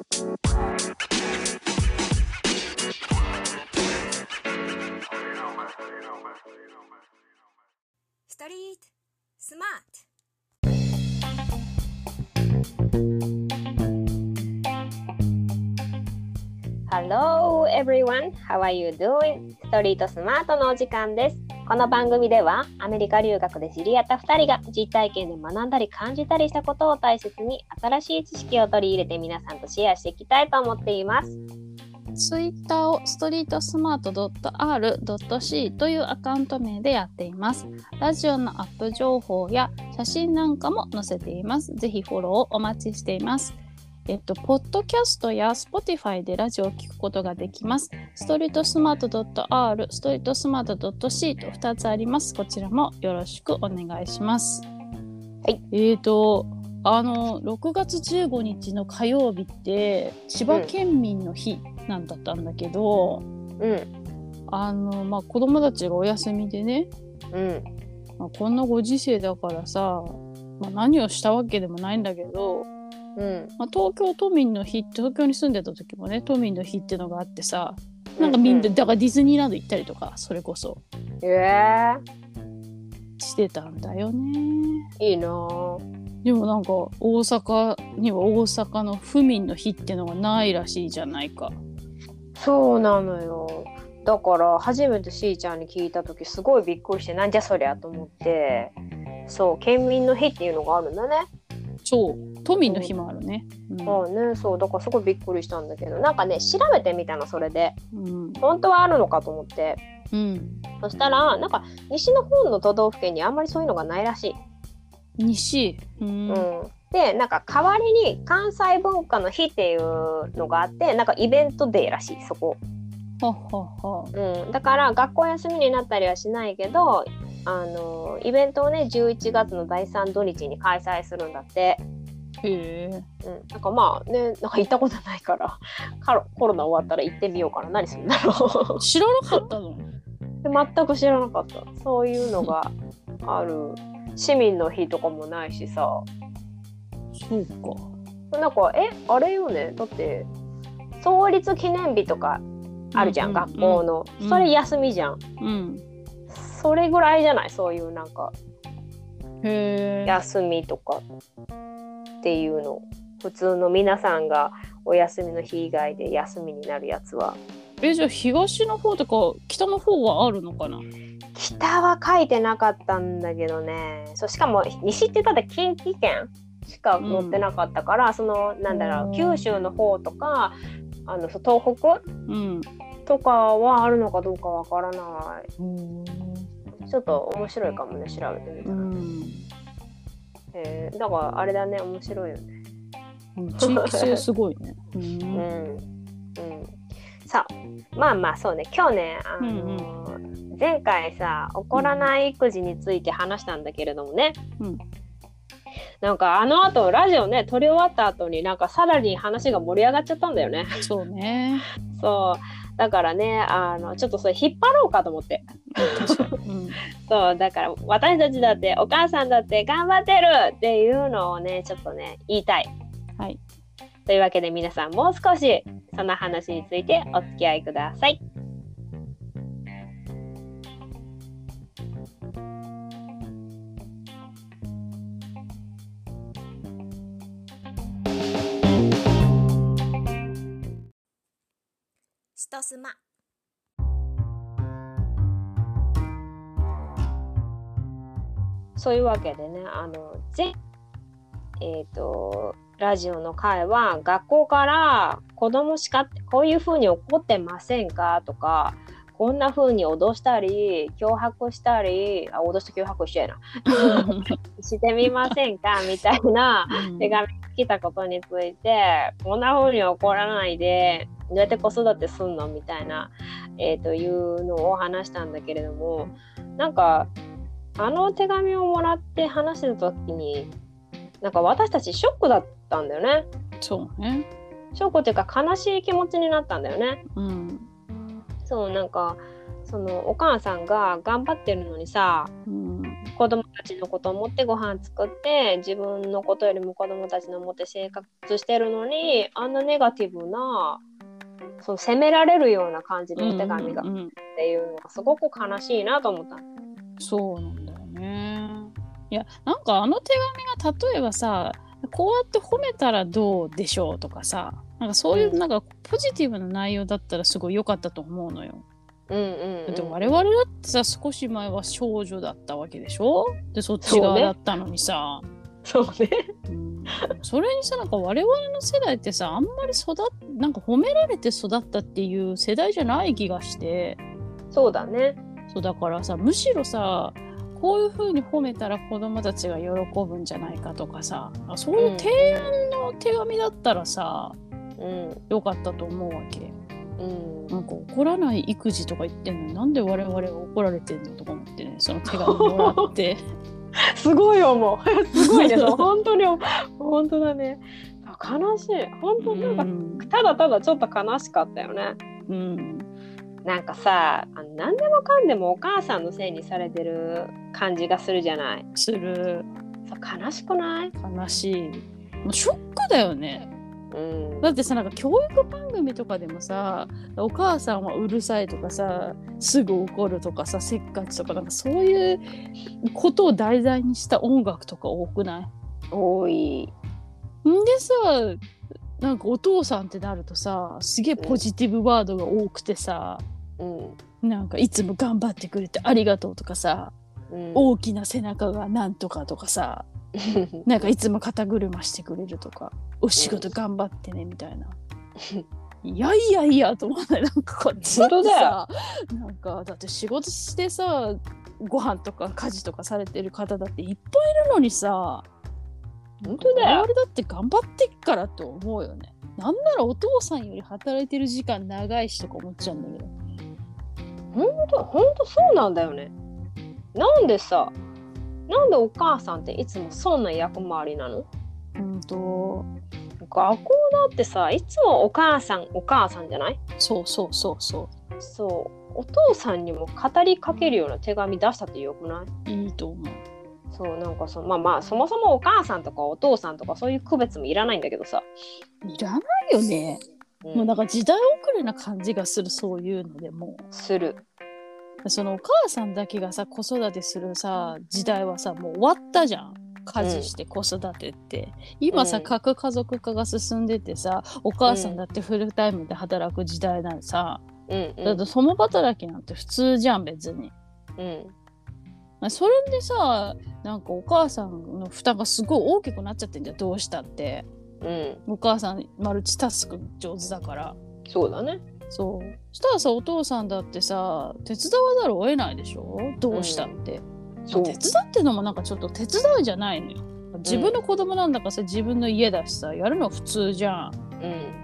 ストリートスマート Hello everyone, how are you doing? ストリートスマートのお時間です。この番組ではアメリカ留学で知り合った2人が実体験で学んだり感じたりしたことを大切に新しい知識を取り入れて皆さんとシェアしていきたいと思っています。ツイッターをストリートスマート .r.c というアカウント名でやっています。ラジオのアップ情報や写真なんかも載せています。ぜひフォローをお待ちしています。えっと、ポッドキャストや Spotify でラジオを聞くことができます。ストリートスマート .r、ストリートスマート .c と2つあります。こちらもよろしくお願いします。はい。えーと、あの、6月15日の火曜日って、千葉県民の日なんだったんだけど、うん、あの、まあ、子供たちがお休みでね、うん、まあ、こんなご時世だからさ、まあ、何をしたわけでもないんだけど、うん。まあ、東京都民の日東京に住んでた時もね都民の日ってのがあってさなんかみんな、うだからディズニーランド行ったりとかそれこそえー、してたんだよねいいなぁ。でもなんか大阪には大阪の府民の日ってのがないらしいじゃないかそうなのよ。だから初めてしーちゃんに聞いた時すごいびっくりしてなんじゃそりゃと思ってそう県民の日っていうのがあるんだね。そう都民の日もあるね。うん。ねそうだからすごいびっくりしたんだけどなんかね調べてみたのそれで。うん。本当はあるのかと思って。うん。そしたらなんか西の方の都道府県にあんまりそういうのがないらしい。西？うん。うん。でなんか代わりに関西文化の日っていうのがあってなんかイベントデーらしいそこ。ははは。うん、だから学校休みになったりはしないけどあのイベントをね11月の第3土日に開催するんだって、へえ。うん、なんかまあねなんか行ったことないから カロコロナ終わったら行ってみようかな。何するんだろう。知らなかったの？で全く知らなかった。そういうのがある。市民の日とかもないしさ。そうか。なんかえ？あれよね？だって創立記念日とかあるじゃん、うんうん。学校の、うん。それ休みじゃん。うんそれぐらいじゃない？そういうなんか休みとかっていうの。普通の皆さんがお休みの日以外で休みになるやつは。えじゃあ東の方とか北の方はあるのかな？北は書いてなかったんだけどね。そうしかも西ってたら近畿圏しか載ってなかったから、そのなんだろううん。九州の方とかあの東北うん。とかはあるのかどうかわからなうん。いちょっと面白いかもね調べてみたら、うん。えーだからあれだね面白いよね。地域性すごいね。う うんんうん。さあまあまあそうね今日ねあのー前回さ怒らない育児について話したんだけれどもね、うん。なんかあのあとラジオね撮り終わった後になんかさらに話が盛り上がっちゃったんだよね。そうね。そうだからねあのちょっとそれ引っ張ろうかと思って。そうだから私たちだってお母さんだって頑張ってるっていうのをねちょっとね言いたい。はい。というわけで皆さんもう少しその話についてお付き合いください。ストスマそういうわけでねあの前えっ、とラジオの会は学校から子供しかこういうふうに怒ってませんか？とかこんなふうに脅したり脅迫したりあ脅して脅迫しちゃいな。してみませんか？みたいな手紙が来たことについてこんな風に怒らないでどうやって子育てすんの？みたいな、えーというのを話したんだけれどもなんかあの手紙をもらって話してた時になんか私たちショックだったんだよね。そうね。ショックっていうか悲しい気持ちになったんだよね。うん。そうなんかそのお母さんが頑張ってるのにさうん。子供たちのことを思ってご飯作って自分のことよりも子供たちの思って生活してるのにあんなネガティブなその責められるような感じのお手紙がっていうのがすごく悲しいなと思った。そうなんだよね。いやなんかあの手紙が例えばさこうやって褒めたらどうでしょうとかさなんかそういううんなんかポジティブな内容だったらすごい良かったと思うのよ。うんうん、だってうん。我々だってさ少し前は少女だったわけでしょ？でそっち側だったのにさそうね。うんそれにさなんか我々の世代ってさあんまり育っなんか褒められて育ったっていう世代じゃない気がしてそうだね。そうだからさむしろさこういう風に褒めたら子供たちが喜ぶんじゃないかとかさそういう提案の手紙だったらさ、うん。よかったと思うわけ。うん。なんか怒らない育児とか言ってんのになんで我々が怒られてんのとか思ってねその手紙もらって すごい思う。すごいね。本当に本当だね。悲しい。本当なんか、うんただただちょっと悲しかったよね。うんなんかさ、あの何でもかんでもお母さんのせいにされてる感じがするじゃない。するそう悲しくない？悲しいショックだよねうん。だってさなんか教育番組とかでもさお母さんはうるさいとかさすぐ怒るとかさせっかちとかなんかそういうことを題材にした音楽とか多くない？多い。んでさなんかお父さんってなるとさすげえポジティブワードが多くてさ、うん。なんかいつも頑張ってくれてありがとうとかさうん。大きな背中がなんとかとかさ なんかいつも肩車してくれるとかお仕事頑張ってねみたいな。いやいやいやと思わない？なんかこっちだってさなんかだって仕事してさご飯とか家事とかされてる方だっていっぱいいるのにさ本当だよ。我々だって頑張ってっからって思うよね。なんならお父さんより働いてる時間長いしとか思っちゃうんだけど。本当本当そうなんだよね。なんでさ、なんでお母さんっていつもそんな役回りなの？うんと。学校だってさ、いつもお母さんお母さんじゃない？そうそうそうそそう。お父さんにも語りかけるような手紙出したってよくない？ういいと思う。そうなんかそまあまあそもそもお母さんとかお父さんとかそういう区別もいらないんだけどさ、いらないよね、うん。もうなんか時代遅れな感じがするそういうのでも。するそのお母さんだけがさ子育てするさ時代はさもう終わったじゃん。家事して子育てって、今さ、うん。核家族化が進んでてさお母さんだってフルタイムで働く時代なのさ、うん。うん。だって共働きなんて普通じゃん別に。うん。まあそれでさなんかお母さんの負担がすごい大きくなっちゃってんじゃんどうしたって。うん。お母さんマルチタスク上手だから。そうだねそう。したらさお父さんだってさ手伝わざるを得ないでしょ？どうしたって、そう。手伝ってのもなんかちょっと手伝うじゃないのよ。自分の子供なんだからさ自分の家だしさやるの普通じゃん。うん。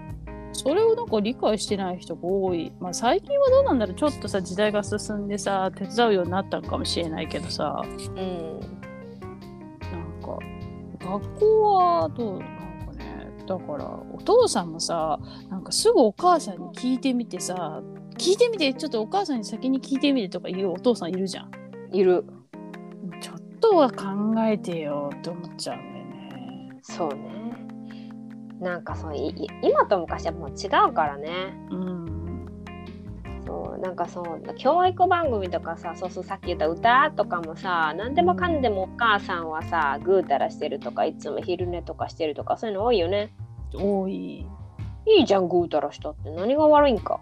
それをなんか理解してない人が多い。まあ最近はどうなんだろうちょっとさ時代が進んでさ手伝うようになったのかもしれないけどさ。うん。なんか学校はどう？だからお父さんもさなんかすぐお母さんに聞いてみてさ聞いてみてちょっとお母さんに先に聞いてみてとか言うお父さんいるじゃん。いる。ちょっとは考えてよって思っちゃうんだよね。そうね。なんかそう今と昔はもう違うからね。うんなんかそう教育番組とかさそうそうさっき言った歌とかもさ何でもかんでもお母さんはさぐうたらしてるとかいつも昼寝とかしてるとかそういうの多いよね。多い。いいじゃんぐうたらしたって。何が悪いんか。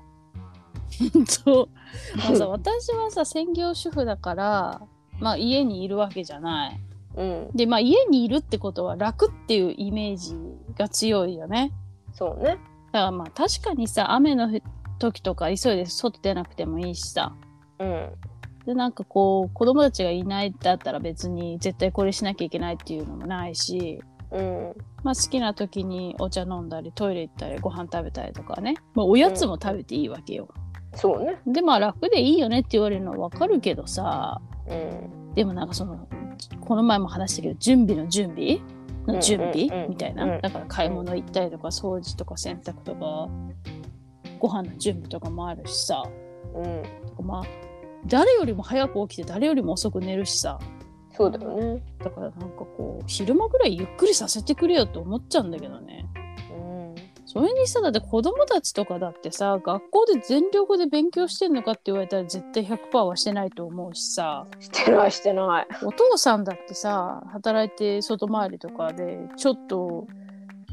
そう。まあさ 私はさ専業主婦だからまあ家にいるわけじゃない。うん。でまあ家にいるってことは楽っていうイメージが強いよね。そうね。だからまあ確かにさ雨の時とか急いで外出なくてもいいしさ。うん。でなんかこう子供たちがいないだったら別に絶対これしなきゃいけないっていうのもないし、うん。まあ、好きな時にお茶飲んだりトイレ行ったりご飯食べたりとかね、まあ、おやつも食べていいわけよ。そうね。でまあ楽でいいよねって言われるのはわかるけどさ。うん。でもなんかそのこの前も話したけど準備？の準備？の準備、うんうんうんみたいな、うんだから買い物行ったりとか掃除とか洗濯とかご飯の準備とかもあるしさうんまあ誰よりも早く起きて誰よりも遅く寝るしさそうだよね。だからなんかこう昼間ぐらいゆっくりさせてくれよって思っちゃうんだけどねうん。それにさだって子供たちとかだってさ学校で全力で勉強してんのかって言われたら絶対100%はしてないと思うしさしてないしてない。お父さんだってさ働いて外回りとかでちょっと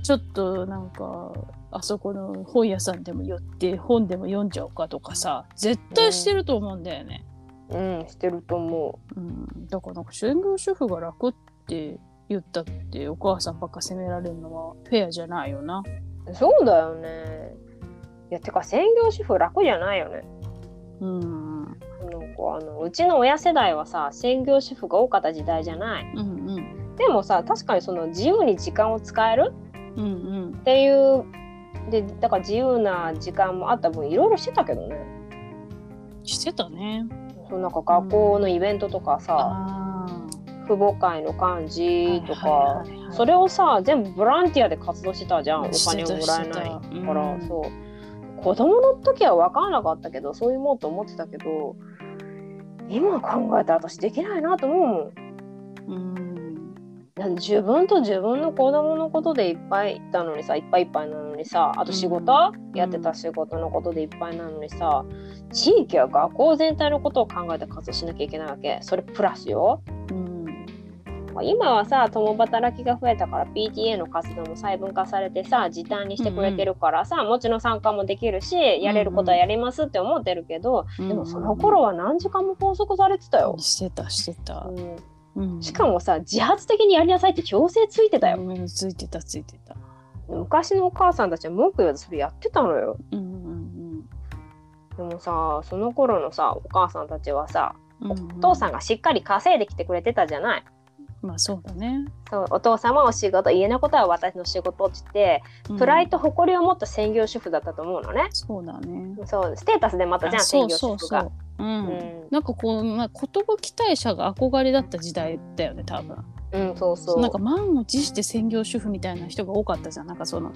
ちょっとなんかあそこの本屋さんでも寄って本でも読んじゃおうかとかさ絶対してると思うんだよね。うん、してると思うん、だからなんか専業主婦が楽って言ったってお母さんばっか責められるのはフェアじゃないよな。う。そうだよね。いや、てか専業主婦楽じゃないよね。うんなんかあのうちの親世代はさ専業主婦が多かった時代じゃない。うんうんでもさ確かにその自由に時間を使えるうんうん。っていうでだから自由な時間もあった分いろいろしてたけどね。してたね。そうなんか学校のイベントとかさ、あ父母会の幹事とか、はいはいはいはい。それをさ全部ボランティアで活動してたじゃん。お金をもらえないから、うん。そう。子供の時は分からなかったけどそういうもんと思ってたけど今考えたら私できないなと思うもん。うん自分と自分の子供のことでいっぱいいたのにさいっぱいいっぱいなのにさあと仕事、うん。やってた仕事のことでいっぱいなのにさ地域や学校全体のことを考えて活動しなきゃいけないわけ。それプラスよ。うん。今はさ共働きが増えたから PTA の活動も細分化されてさ時短にしてくれてるからさ、もちろん参加もできるしやれることはやりますって思ってるけど、うん。でもその頃は何時間も拘束されてたよ。してたしてた。うんうんしかもさ自発的にやりなさいって強制ついてたよ。うんついてたついてた。昔のお母さんたちは文句言わずそれやってたのよ。うんうんでもさその頃のさお母さんたちはさうん。お父さんがしっかり稼いできてくれてたじゃない。まあそうだね。そうお父様お仕事家のことは私の仕事って言って、うんプライド誇りを持った専業主婦だったと思うのね。そうだね。そうステータスでまたじゃんあ専そうそうそ業主婦が。う。うん。うんなんかこう、まあ、言葉期待者が憧れだった時代だよね多分うん、そうそう。なんか満を持して専業主婦みたいな人が多かったじゃんなんかその、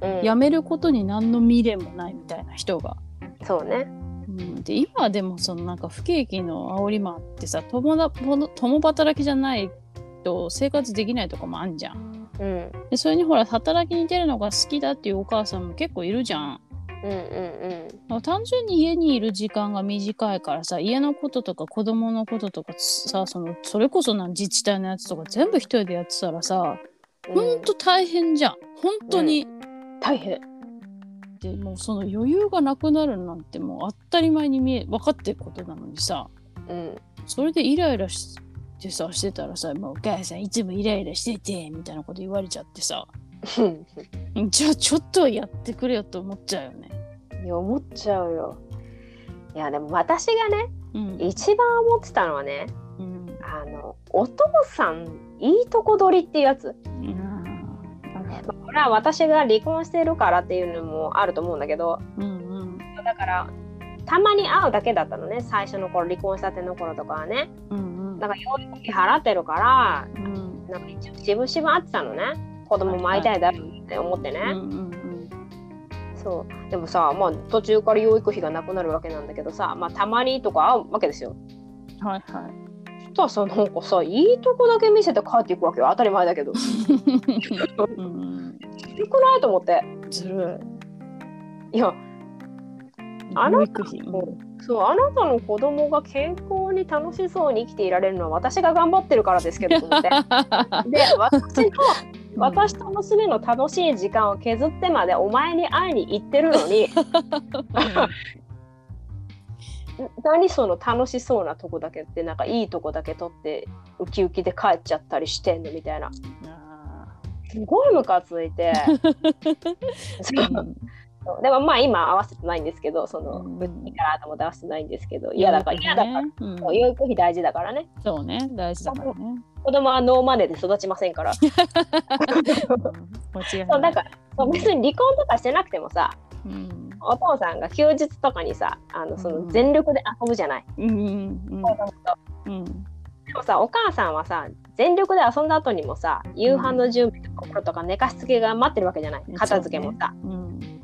うん、辞めることに何の未練もないみたいな人が。そうね。うん、で今はでもそのなんか不景気の煽りもあってさ共だ共働きじゃないと生活できないとかもあんじゃん。うん、でそれにほら働きに出るのが好きだっていうお母さんも結構いるじゃん。うん、うん、まあ単純に家にいる時間が短いからさ家のこととか子供のこととかさそのそれこそな自治体のやつとか全部一人でやってたらさうん。ほんと大変じゃん本当に、大変。でもうその余裕がなくなるなんてもう当たり前に見え分かってることなのにさうん。それでイライラしてさしてたらさ「もうお母さんいつもイライラしてて」みたいなこと言われちゃってさ。じゃあちょっとはやってくれよと思っちゃうよね。いや思っちゃうよ。いやでも私がねうん。一番思ってたのはねうん。あのお父さんいいとこ取りっていうやつ。うん。まあこれは私が離婚してるからっていうのもあると思うんだけどうんうん。だからたまに会うだけだったのね最初の頃離婚したての頃とかはね。うんだから養育費払ってるからうんなんか一応しぶしぶ会ってたのね。子供も会いたいだろうって思ってね、うんうんそう。でもさまあ途中から養育費がなくなるわけなんだけどさまあたまにとか会うわけですよ。うんはいはい。そしたらさなんかさいいとこだけ見せて帰っていくわけよ。当たり前だけど。うんよくない？と思って。ずるい。いやあな養育費。うんそうあなたの子供が健康に楽しそうに生きていられるのは私が頑張ってるからですけど で私の私と娘の楽しい時間を削ってまでお前に会いに行ってるのに 何その楽しそうなとこだけってなんかいいとこだけ取ってウキウキで帰っちゃったりしてんのみたいな。あすごいムカついてでもまあ今合わせてないんですけどそのうん。いいかなと思って合わせてないんですけど嫌だから嫌だからねう養育費大事だからね。そうね。大事だからね。子供はノーマネーで育ちませんから。間違い。そうだからそう別に離婚とかしてなくてもさうん。お父さんが休日とかにさあのそのうん。全力で遊ぶじゃない、うんうんうん。でもさお母さんはさ全力で遊んだ後にもさ夕飯の準備とかとか寝かしつけが待ってるわけじゃない？片付けもさ、うん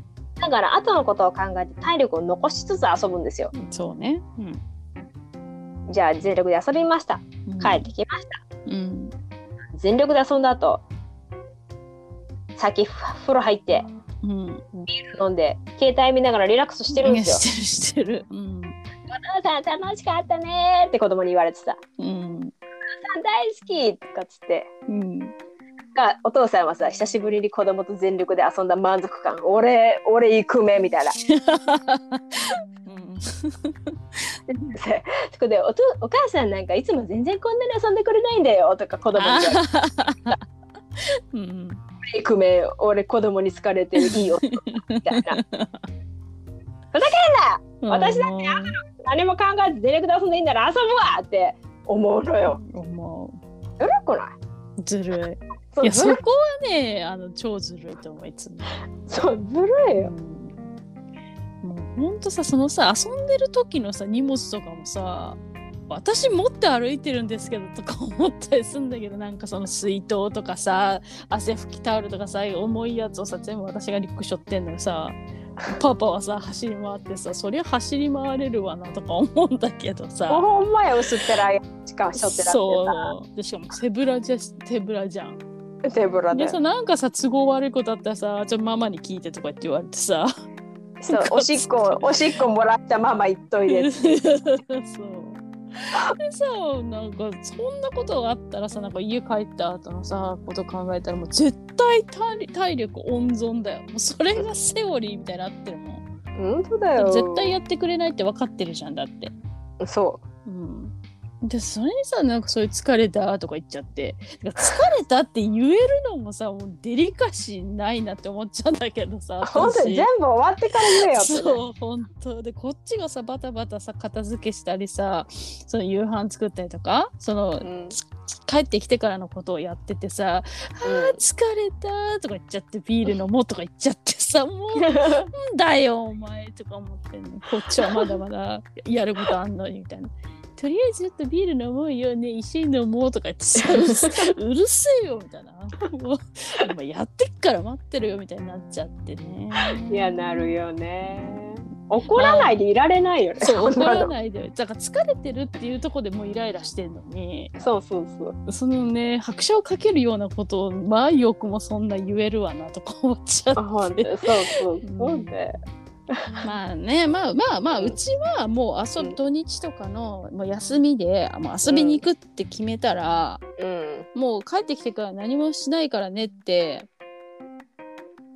だから後のことを考えて体力を残しつつ遊ぶんですよ。そうね。うん。じゃあ全力で遊びました。うん。帰ってきました、うん。全力で遊んだ後先ふ風呂入ってうん。ビール飲んで携帯見ながらリラックスしてるんですよ。してるしてる。うん。お父さん楽しかったねーって子供に言われてさうん。お父さん大好きとかっつって。うんがお父さんはさ久しぶりに子供と全力で遊んだ満足感俺俺行くめみたいな。うんそこでおとお母さんなんかいつも全然こんなに遊んでくれないんだよとか子供に言われて。うん行くめ俺子供に好かれてるいいよみたいな。私だって何も考えず全力で遊んでいいんなら遊ぶわって思うのよ。思ずるくない？うずるいいやそこはねあの超ずるいと思ういつも、そうずるいよ。うん、もうほんとさそのさ遊んでる時のさ荷物とかもさ私持って歩いてるんですけどとか思ったりするんだけどなんかその水筒とかさ汗拭きタオルとかさ重いやつをさ全部私がリュック背負ってんのよさパパはさ走り回ってさそりゃ走り回れるわなとか思うんだけどさ。ほんまや薄っぺらいしかしょってらってそう。でしかも手ぶらじゃ手ぶらじゃん。さ手ぶらででさなんかさ都合悪いことあったらさちょっとママに聞いてとかって言われてさ。そう おしっこおしっこもらったまま言っといで そう。でさなんかそんなことがあったらさなんか家帰った後のさこと考えたらもう絶対体体力温存だよ。もうそれがセオリーみたいになってるも。ん本当だよ。絶対やってくれないって分かってるじゃんだって。そうんでそれにさなんかそういう疲れたとか言っちゃって。疲れたって言えるのもさもうデリカシーないなって思っちゃうんだけどさう本当に私。全部終わってから言えよってね。そう本当。でこっちがさバタバタさ片付けしたりさその夕飯作ったりとかその、うん。帰ってきてからのことをやっててさ「あー疲れた」とか言っちゃってビール飲もうとか言っちゃってさもう だよお前とか思ってんの。こっちはまだまだやることあんのにみたいな。とりあえずちょっとビール飲もうよね一緒に飲もうとか言ってさうるせうるせえよみたいな。もう今やってっから待ってるよみたいになっちゃってね。いやなるよね。怒らないでいられないよね。そう 怒らないで。だから疲れてるっていうところでもうイライラしてんのに。そうそうそう。そのね拍車をかけるようなことをまあよくもそんな言えるわなとか思っちゃって。そうそう。うんそうで まあねまあまあまあうんうちはもう遊うんぶ土日とかの、まあ、休みでもう遊びに行くって決めたら、うん。もう帰ってきてから何もしないからねって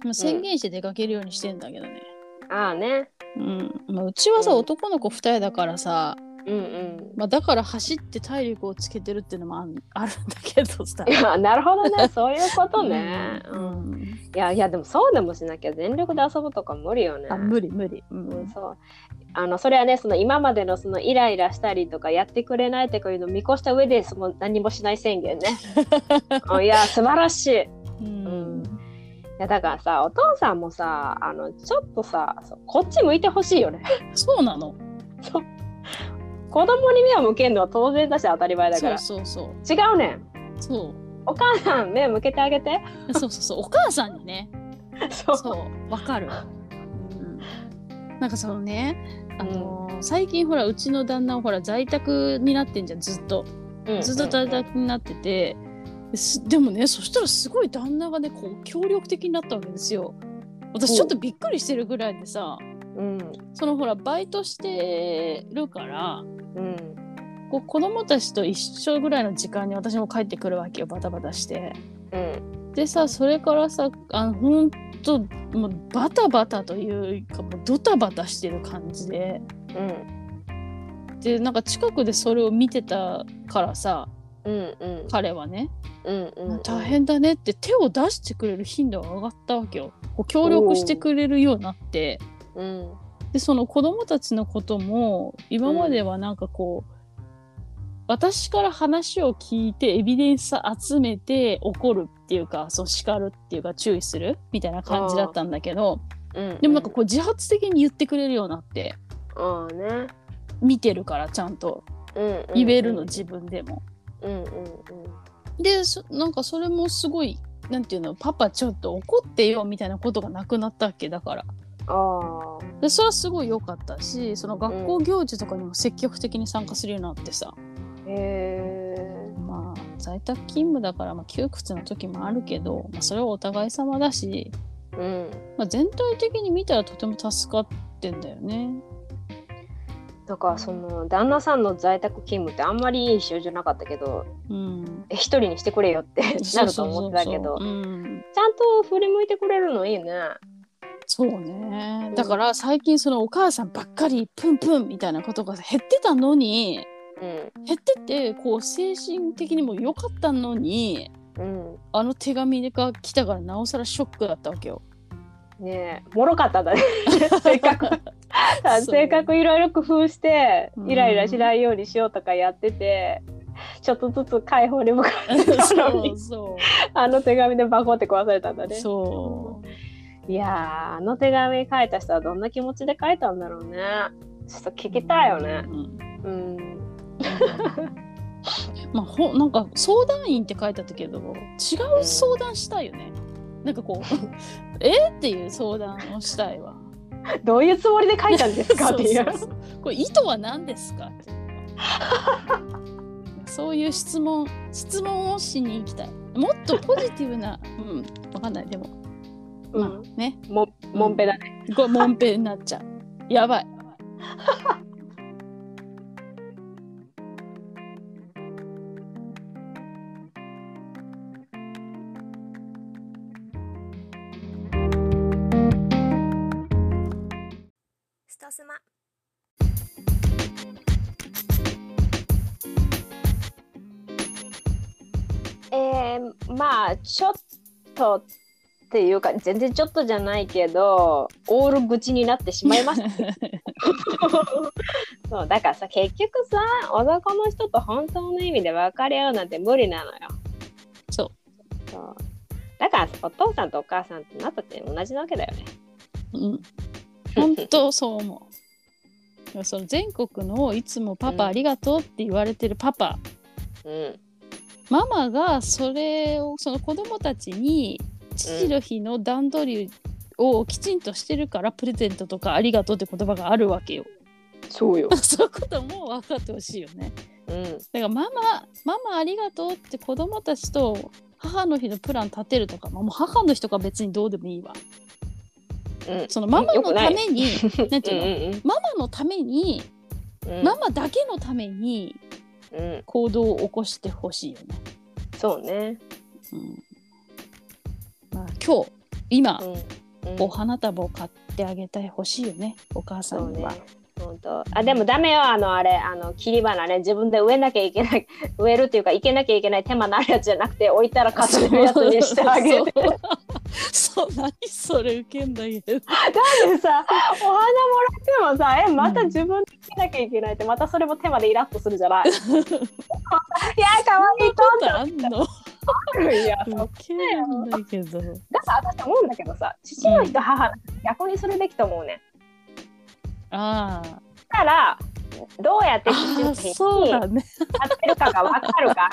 もう宣言して出かけるようにしてんだけどね。ああね。うん。まあ、うちはさ、うん。男の子2人だからさ、うんうん。まあ、だから走って体力をつけてるっていうのもあんあるんだけどさ。なるほどね。そういうことね、ううんん、いやいやでもそうでもしなきゃ全力で遊ぶとか無理よね。あ無理無理。ううん。ん、そう。あのそれはねその今までのそのイライラしたりとかやってくれないとかいうのを見越した上でその何もしない宣言ね。あ いや素晴らしい。いうん。やだからさお父さんもさあのちょっとさそうこっち向いてほしいよね。そうなの。そう。子供に目を向けるのは当然だし当たり前だから。そうそう。違うねん。そう。お母さん目向けてあげて。そうそうそう。お母さんにね。そう。わかる、うん、なんかそのねあのー最近ほらうちの旦那はほら在宅になってんじゃんずっと。うん。ずっと在宅になってて、でもねそしたらすごい旦那がねこう協力的になったわけですよ。私ちょっとびっくりしてるぐらいでさ。うん。そのほらバイトしてるからうんこう子供たちと一緒ぐらいの時間に私も帰ってくるわけよバタバタして。うん。でさそれからさあのほんともうバタバタというかもうドタバタしてる感じで。うん。でなんか近くでそれを見てたからさうんうん。彼はね、うんうん大変だねって手を出してくれる頻度が上がったわけよ。こう協力してくれるようになって。うん。でその子供たちのことも今まではなんかこう、私から話を聞いてエビデンス集めて怒るっていうかそう叱るっていうか注意するみたいな感じだったんだけどうん。でもなんかこう自発的に言ってくれるようになってね。見てるからちゃんと。うんうんうん。言えるの自分でも。うんうんでそなんかそれもすごいなんていうのパパちょっと怒ってよみたいなことがなくなったわけだから。あでそれはすごい良かったしその学校行事とかにも積極的に参加するようになってさ、あ。へえ。まあ在宅勤務だからまあ窮屈な時もあるけど、まあ、それはお互い様だし、うん。まあ、全体的に見たらとても助かってんだよね。だからその旦那さんの在宅勤務ってあんまりいい印象じゃなかったけど、うん、え一人にしてくれよって なると思ってたけど、ちゃんと振り向いてくれるのいいね。そうねだから最近そのお母さんばっかりプンプンみたいなことが減ってたのにうん。減ってってこう精神的にも良かったのにうん。あの手紙が来たからなおさらショックだったわけよ。ねえ、もろかったんだね。性格。性格いろいろ工夫してうんイライラしないようにしようとかやってて、ちょっとずつ解放に向かってたの そにあの手紙でバコって壊されたんだうね。そういやーあの手紙書いた人はどんな気持ちで書いたんだろうね。ちょっと聞きたいよね。うんうん。まあ、ほなんか相談員って書いてあったけど違う相談したいよね。なんかこう え？っていう相談をしたいわ。どういうつもりで書いたんですか？っていう。これ意図は何ですか？ってそういう質問質問をしに行きたい。もっとポジティブな、うん、わかんないでも、まあね、ももんぺだね。これモンペになっちゃう。やばい。ちょっとっていうか全然ちょっとじゃないけどオール愚痴になってしまいました そうだからさ結局さ男の人と本当の意味で分かり合うなんて無理なのよ。そう。そう。だからお父さんとお母さんってなったって同じなわけだよね。うん、本当そう思う。その全国のいつもパパうん。ありがとうって言われてるパパ、うんママがそれをその子供たちに父の日の段取りをきちんとしてるからプレゼントとかありがとうって言葉があるわけよ。そうよ、そういうことも分かってほしいよね。うん、だからママママありがとうって子供たちと母の日のプラン立てるとか、まあ、もう母の日とか別にどうでもいいわ。うん。そのママのために なんてうんいうの、うん。ママのためにうん。ママだけのためにうん。行動を起こしてほしいよね。そうね。うん。まあ、今日今、うん。うん。お花束を買ってあげてほしいよね。お母さそうんね。には。。本当。あでもダメよ。あのあれあの切り花ね。自分で植えなきゃいけない植えるっていうかいけなきゃいけない手間のあるやつじゃなくて置いたらかすれるやつにしてあげてそうそう何それ受けんだけど。でさお花もらってもさえまた自分でつけなきゃいけないってまたそれも手間でイラッとするじゃない？いやかわいいことあんの？といやそう。受けるんだけど。だから私思うんだけどさ父の日と母の日逆にするべきと思うね。あ。だからどうやってあ父の日にそうだね。使ってるかが分かるか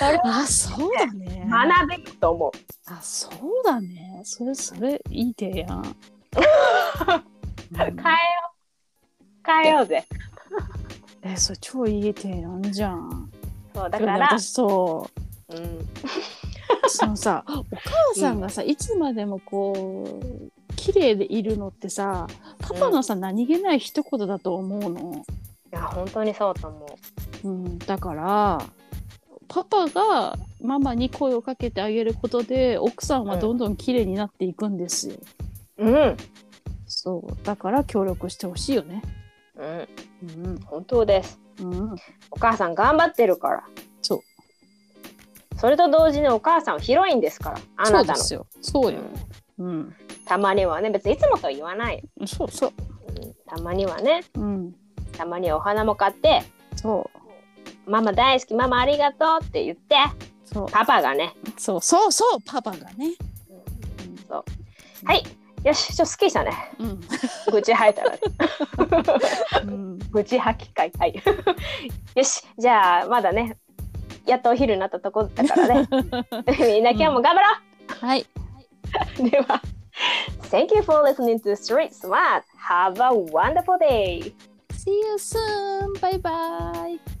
ら それをね。学べると思う。あそうだね。それそれいい提案。変えよう。変えようぜ。えそれ超いい提案じゃん。そうだから、私そううん、そのさお母さんがさ、いつまでもこう綺麗でいるのってさパパのさ、何気ない一言だと思うの、いや本当にそうと思う。ん、だからパパがママに声をかけてあげることで奥さんはどんどん綺麗になっていくんですよ、う。うん、そう。だから協力してほしいよね。うん、うん、本当です。うん、お母さん頑張ってるから。そう。それと同時にお母さんは広いんですから。あなたの。そうですよ。そうよ、うん。うん、たまにはね、別にいつもとは言わない。よ。そうそう。うん、たまにはね、うんたまにはお花も買って、そうママ大好き、ママありがとうって言って、そうパパがね、そうそうそうパパがね、そう。はい、よし、ちょっとすっきりしたね。うん愚痴吐いたら、ね。うん、愚痴吐き会。はい。よし、じゃあ、まだね、やっとお昼になったとこだからね。みんな今日も頑張ろはい。うでは、Thank you for listening to Street Smart. Have a wonderful day. See you soon! バイバイ